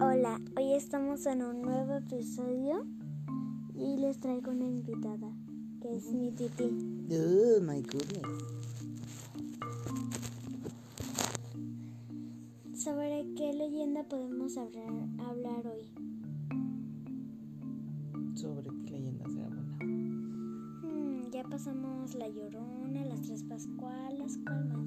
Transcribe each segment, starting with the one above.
Hola, hoy estamos en un nuevo episodio y les traigo una invitada, que es mi titi. Oh my goodness. ¿Sobre qué leyenda podemos hablar, hablar hoy? ¿Sobre qué leyenda será buena? Hmm, ya pasamos La Llorona, las Tres Pascualas, ¿cuál más?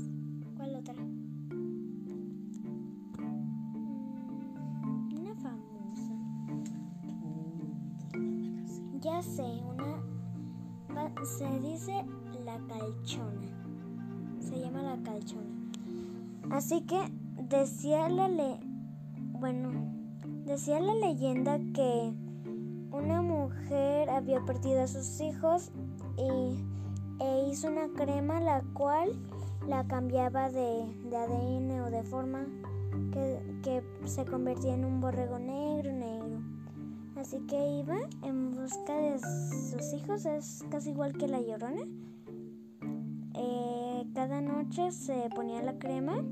Se dice la calchona. Se llama la calchona. Así que decía la le bueno, decía la leyenda que una mujer había perdido a sus hijos y e hizo una crema la cual la cambiaba de, de ADN o de forma que, que se convertía en un borrego negro. Así que iba en busca de sus hijos, es casi igual que la llorona. Eh, cada noche se ponía la crema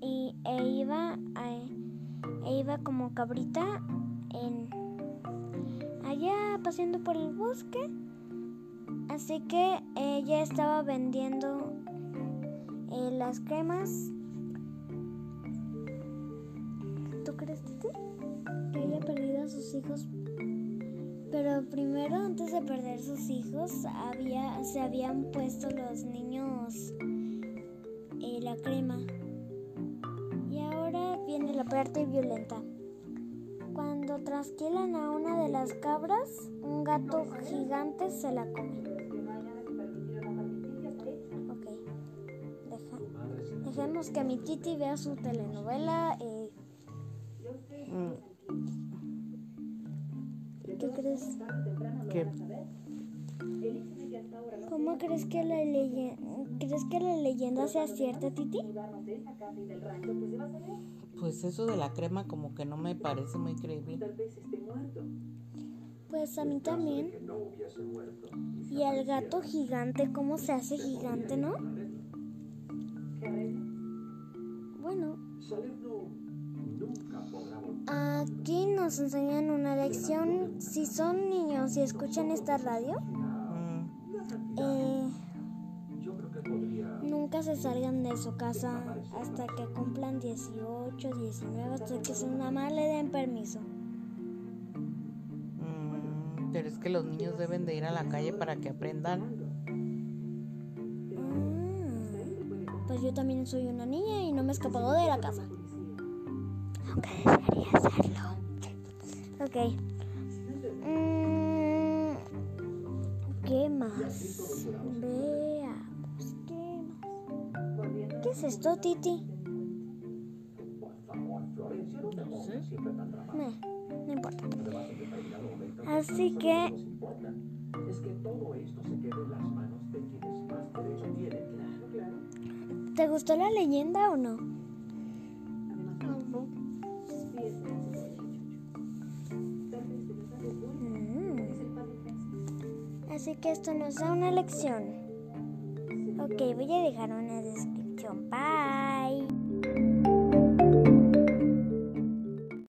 y e iba a- e iba como cabrita en allá paseando por el bosque. Así que ella estaba vendiendo eh, las cremas. ¿Tú crees Titi? Sus hijos? Pero primero, antes de perder sus hijos, había, se habían puesto los niños eh, la crema. Y ahora viene la parte violenta. Cuando trasquilan a una de las cabras, un gato gigante se la come. Ok. Deja- dejemos que mi Titi vea su telenovela. eh, Mm, ¿Qué crees? ¿Qué? ¿Cómo crees que la leyenda, crees que la leyenda sea cierta, Titi? Pues eso de la crema como que no me parece muy creíble. Pues a mí también. Y el gato gigante, ¿cómo se hace gigante, no? Bueno, aquí nos enseñan una lección. Si son niños y escuchan esta radio, Mm, eh, nunca se salgan de su casa hasta que cumplan 18, 19, hasta que su mamá le den permiso. mm, pero es que los niños deben de ir a la calle para que aprendan. Ah, Pues yo también soy una niña y no me he escapado de la casa. Aunque desearía hacerlo. Ok. Mm, ¿Qué más? Veamos. ¿Qué más? ¿Qué es esto, Titi? Meh, no importa. Así que ¿Te gustó la leyenda o no? Así que esto nos da una lección. Ok, voy a dejar una descripción. Bye.